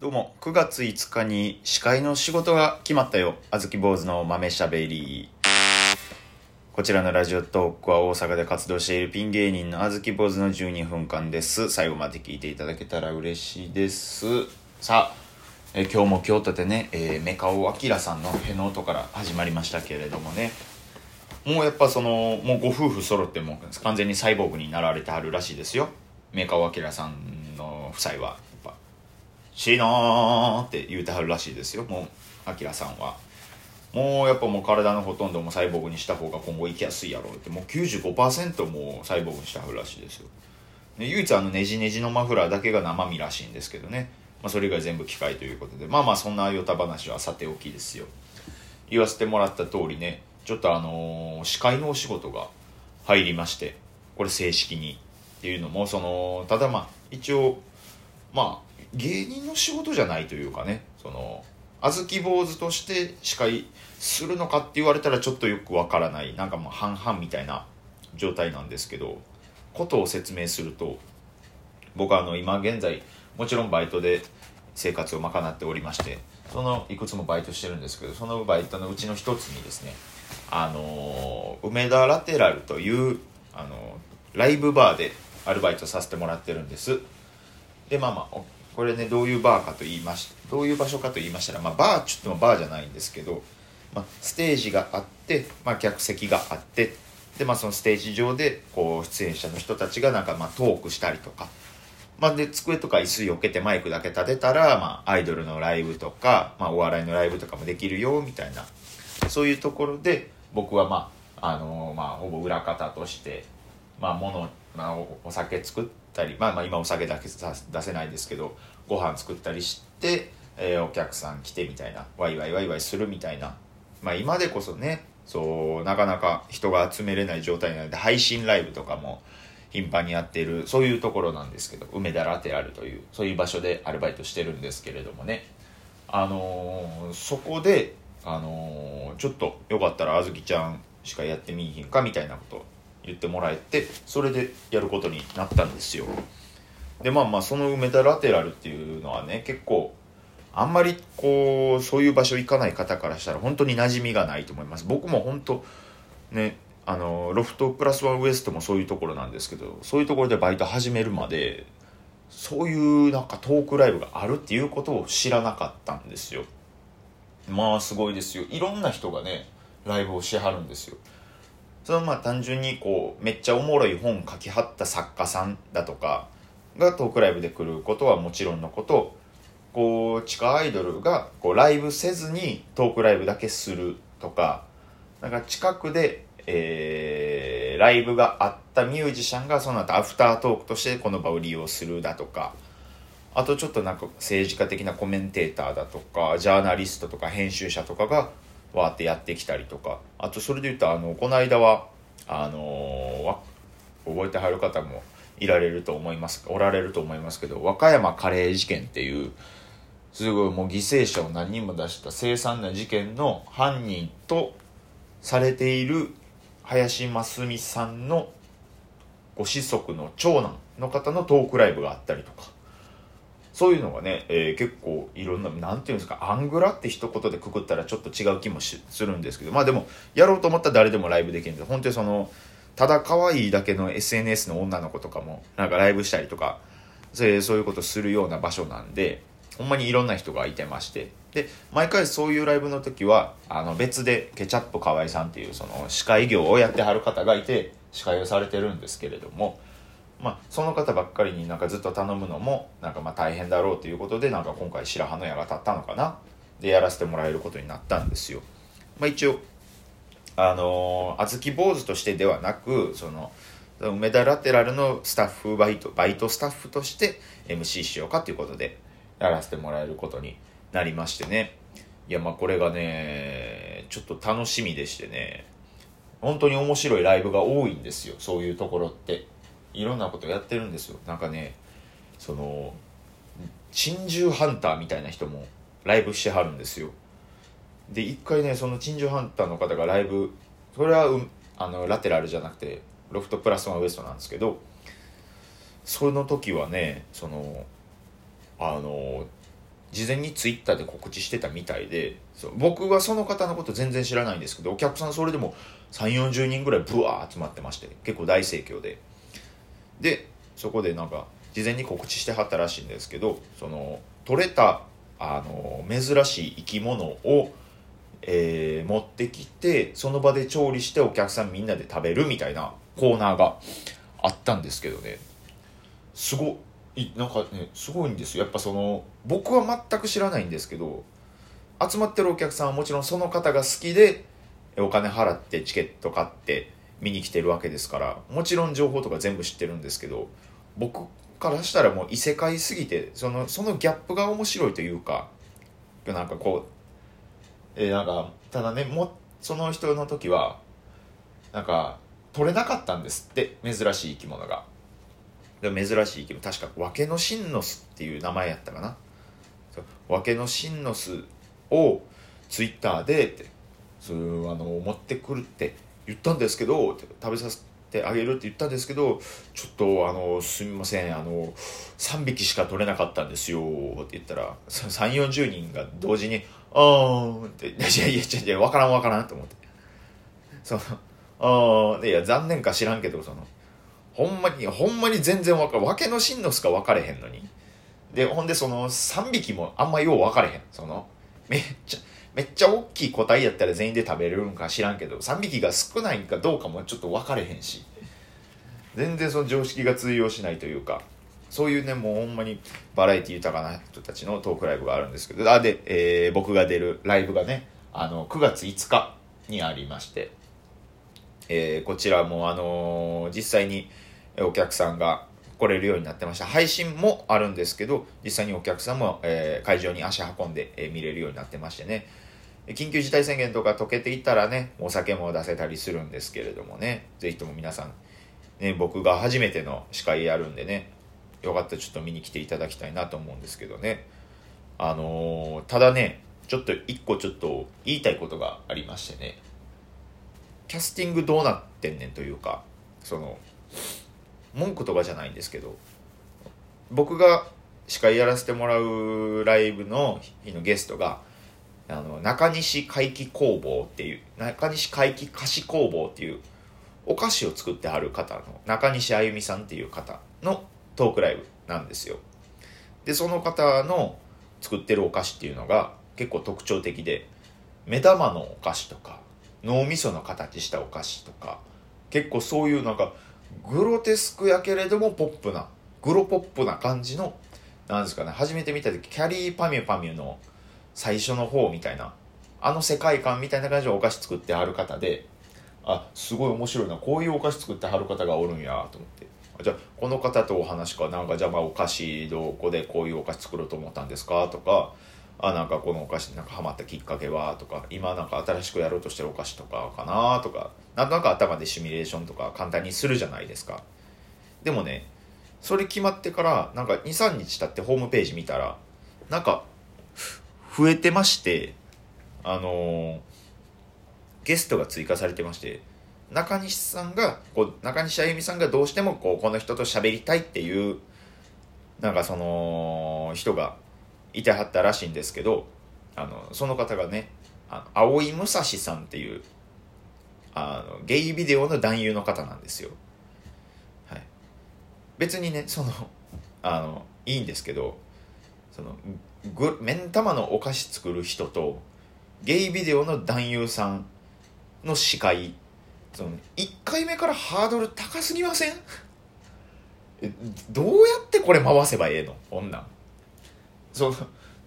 どうも、9月5日に司会の仕事が決まったよ。あずき坊主の豆しゃべり。こちらのラジオトークは大阪で活動しているピン芸人のあずき坊主の12分間です。最後まで聞いていただけたら嬉しいです。さあ、え今日も京都でね、えー、メカオアキラさんのへの音から始まりましたけれどもね。もうやっぱその、もうご夫婦揃っても完全にサイボーグになられてはるらしいですよ。メカオアキラさんの夫妻は。しいなーって言うてはるらしいですよ。もうアキラさんは。もうやっぱもう体のほとんどもサイボーグにした方が今後生きやすいやろうって。もう95%もうサイボーグにしてはるらしいですよ。唯一あのネジネジのマフラーだけが生身らしいんですけどね、まあ、それ以外全部機械ということで。まあまあそんなヨタ話はさておきですよ。言わせてもらった通りねちょっとあのー司会のお仕事が入りましてこれ正式にっていうのもそのただまあ一応まあ芸人の仕事じゃないというかねその小豆坊主として司会するのかって言われたらちょっとよくわからないなんかもう半々みたいな状態なんですけどことを説明すると僕はあの今現在もちろんバイトで生活を賄っておりましてそのいくつもバイトしてるんですけどそのバイトのうちの一つにですねあの梅田ラテラルというあのライブバーでアルバイトさせてもらってるんです。でまあまあこれねどういうバーかと言いましどういう場所かと言いましたら、まあ、バーちゅってもバーじゃないんですけど、まあ、ステージがあって、まあ、客席があってで、まあ、そのステージ上でこう出演者の人たちがなんかまあトークしたりとか、まあ、で机とか椅子避けてマイクだけ立てたら、まあ、アイドルのライブとか、まあ、お笑いのライブとかもできるよみたいな。そういうところで僕はまああのまあほぼ裏方としてまあ物、まあ、お酒作ってたり、まあ、まあ今お酒だけ出せないですけどご飯作ったりして、えーお客さん来てみたいなワイワイワイワイするみたいな。まあ今でこそねそうなかなか人が集めれない状態なので配信ライブとかも頻繁にやってるそういうところなんですけど梅田ラテラルというそういう場所でアルバイトしてるんですけれどもね。あのーそこで、あのーちょっとよかったらあずきちゃんしかやってみいひんかみたいなこと言ってもらえてそれでやることになったんですよ。でまあまあその梅田ラテラルっていうのはね結構あんまりこうそういう場所行かない方からしたら本当に馴染みがないと思います。僕も本当ねあのロフトプラスワンウエストもそういうところなんですけどそういうところでバイト始めるまでそういうなんかトークライブがあるっていうことを知らなかったんですよ。まあすごいですよ。いろんな人がねライブをしはるんですよ。それはまあ単純にこうめっちゃおもろい本書きはった作家さんだとかがトークライブで来ることはもちろんのことこう地下アイドルがこうライブせずにトークライブだけするとかなんか近くで、えーライブがあったミュージシャンがその後アフタートークとしてこの場を利用するだとかあとちょっとなんか政治家的なコメンテーターだとかジャーナリストとか編集者とかがわってやってきたりとか。あとそれで言うとあのこの間はあのー覚えてはる方もいられると思います。おられると思いますけど和歌山カレー事件っていうすごいもう犠牲者を何人も出した凄惨な事件の犯人とされている林真澄さんのご子息の長男の方のトークライブがあったりとか。そういうのがね、えー結構いろんななんていうんですかアングラって一言でくくったらちょっと違う気もするんですけどまあでもやろうと思ったら誰でもライブできるんで本当にそのただ可愛いだけの SNS の女の子とかもなんかライブしたりとかそういうことするような場所なんでほんまにいろんな人がいてましてで毎回そういうライブの時はあの別でケチャップ河合さんっていうその司会業をやってはる方がいて司会をされてるんですけれどもまあ、その方ばっかりになんかずっと頼むのもなんかまあ大変だろうということでなんか今回白羽の矢が立ったのかな。でやらせてもらえることになったんですよ。まあ、一応あのー、小豆坊主としてではなくその梅田ラテラルのスタッフバイトバイトスタッフとして MC しようかということでやらせてもらえることになりましてね。いやまあこれがねちょっと楽しみでしてね。本当に面白いライブが多いんですよそういうところって。いろんなことやってるんですよ。なんかねその珍獣ハンターみたいな人もライブしてはるんですよ。で一回ねその珍獣ハンターの方がライブそれは、う、あのラテラルじゃなくてロフトプラスワンウエストなんですけどその時はねそのあの事前にツイッターで告知してたみたいで僕はその方のこと全然知らないんですけどお客さんそれでも3 4 0人ぐらいブワー集まってまして結構大盛況で。でそこでなんか事前に告知してはったらしいんですけどその取れたあの珍しい生き物を、えー持ってきてその場で調理してお客さんみんなで食べるみたいなコーナーがあったんですけどね。すごいなんかねすごいんですよ。やっぱその僕は全く知らないんですけど集まってるお客さんはもちろんその方が好きでお金払ってチケット買って見に来てるわけですからもちろん情報とか全部知ってるんですけど僕からしたらもう異世界すぎてそのそのギャップが面白いというかなんかこうえーなんかただねもその人の時はなんか取れなかったんですって珍しい生き物が。で珍しい生き物確かワケノシンノスっていう名前やったかな。ワケノシンノスをツイッターでってそういうあの持ってくるって言ったんですけど食べさせてあげるって言ったんですけどちょっとあのすみませんあの3匹しか取れなかったんですよって言ったら3 4 0人が同時に「あーん」って「いやいやいやいや分からん分からん」と思って。そのあーいや残念か知らんけどそのほんまにほんまに全然分かるわけの真のすか分かれへんのに。でほんでその3匹もあんまよう分かれへん。そのめっちゃめっちゃ大きい個体やったら全員で食べれるんか知らんけど3匹が少ないんかどうかもちょっと分かれへんし。全然その常識が通用しないというかそういうねもうほんまにバラエティ豊かな人たちのトークライブがあるんですけどあで、えー僕が出るライブがねあの9月5日にありまして、えーこちらもあのー実際にお客さんが来れるようになってました。配信もあるんですけど実際にお客さんも、えー会場に足運んで、えー見れるようになってましてね。緊急事態宣言とか解けていったらねお酒も出せたりするんですけれどもね。ぜひとも皆さん、ね、僕が初めての司会やるんでねよかったらちょっと見に来ていただきたいなと思うんですけどね。あのーただねちょっと一個ちょっと言いたいことがありましてね。キャスティングどうなってんねんというかその文句とかじゃないんですけど僕が司会やらせてもらうライブの日のゲストがあの中西回帰工房っていう中西回帰菓子工房っていうお菓子を作ってはる方の中西あゆみさんっていう方のトークライブなんですよ。でその方の作ってるお菓子っていうのが結構特徴的で目玉のお菓子とか脳みその形したお菓子とか結構そういうなんかグロテスクやけれどもポップなグロポップな感じのなんですかね初めて見た時キャリーパミュパミュの最初の方みたいなあの世界観みたいな感じでお菓子作ってはる方であすごい面白いなこういうお菓子作ってはる方がおるんやと思って。じゃあこの方とお話かなんかじゃあまあお菓子どこでこういうお菓子作ろうと思ったんですか？とかあなんかこのお菓子になんかハマったきっかけは？とか今なんか新しくやろうとしてるお菓子とかかな？とかなんとなく頭でシミュレーションとか簡単にするじゃないですか。でもねそれ決まってからなんか23日経ってホームページ見たらなんか増えてましてあのゲストが追加されてまして中西さんがこう中西あゆみさんがどうしてもこうこの人と喋りたいっていうなんかその人がいてはったらしいんですけどあのその方がねあの青井武蔵さんっていうあのゲイビデオの男優の方なんですよ。はい、別にねそのあのいいんですけどそのぐ目ん玉のお菓子作る人とゲイビデオの男優さんの司会。その1回目からハードル高すぎません？どうやってこれ回せばええの？こんなん。その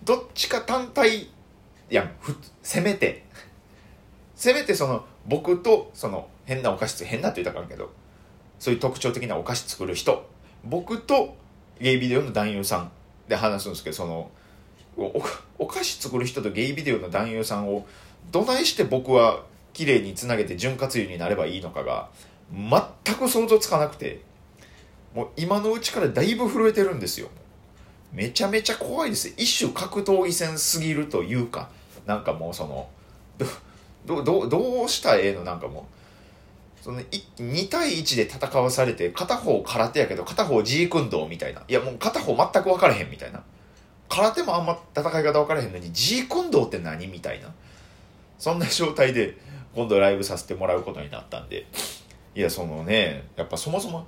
どっちか単体いやふせめて。せめてその僕とその変なお菓子変なって言ったらあかんけど。そういう特徴的なお菓子作る人。僕とゲイビデオの男優さん。で話すんですけどそのお菓子作る人とゲイビデオの男優さんをどないして僕は綺麗につなげて潤滑油になればいいのかが全く想像つかなくてもう今のうちからだいぶ震えてるんですよ。めちゃめちゃ怖いです。一種格闘技戦すぎるというかなんかもうそのどどどどうしたらええの？なんかもうその2対1で戦わされて片方空手やけど片方ジークンドーみたいないやもう片方全く分からへんみたいな空手もあんま戦い方分からへんのに、ジークンドーって何みたいな。そんな状態で、今度ライブさせてもらうことになったんで、いや、そのね、やっぱそもそも、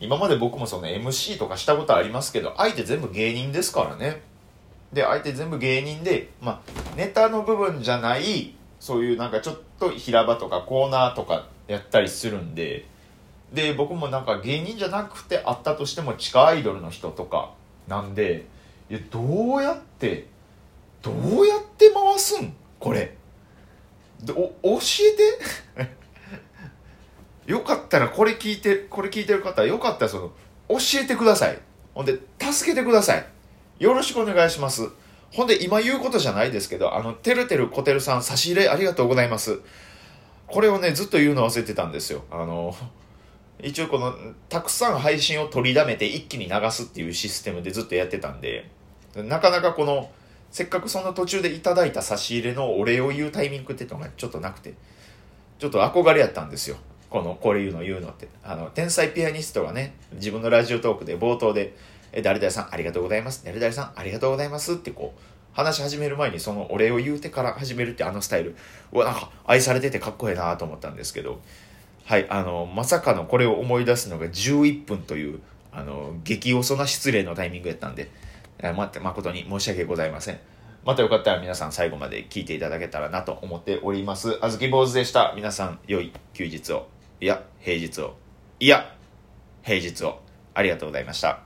今まで僕もその MC とかしたことありますけど、相手全部芸人ですからね。で、相手全部芸人で、まあ、ネタの部分じゃない、そういうなんかちょっと平場とかコーナーとかやったりするんで、で、僕もなんか芸人じゃなくてあったとしても地下アイドルの人とかなんで、いや、どうやって、どうやって回すん？これ。お、教えて？よかったらこれ聞いて、これ聞いてる方よかったらその、教えてください。ほんで、助けてください。よろしくお願いします。ほんで、今言うことじゃないですけど、あの、てるてるこてるさん、差し入れありがとうございます。これをね、ずっと言うの忘れてたんですよ。あの、一応この、たくさん配信を取りだめて一気に流すっていうシステムでずっとやってたんで、なかなかこの、せっかくその途中でいただいた差し入れのお礼を言うタイミングっていうのがちょっとなくて、ちょっと憧れやったんですよ。この、これ言うの言うのって。あの、天才ピアニストがね、自分のラジオトークで冒頭で、え、誰々さんありがとうございます。誰々さんありがとうございますってこう、話し始める前にそのお礼を言うてから始めるってあのスタイル。うわ、なんか愛されててかっこいいなと思ったんですけど、はい、あの、まさかのこれを思い出すのが11分という、あの、激遅な失礼のタイミングやったんで、待って、誠に申し訳ございません。またよかったら皆さん最後まで聞いていただけたらなと思っております。あずき坊主でした。皆さん、良い休日を。いや、平日を。いや、平日を。ありがとうございました。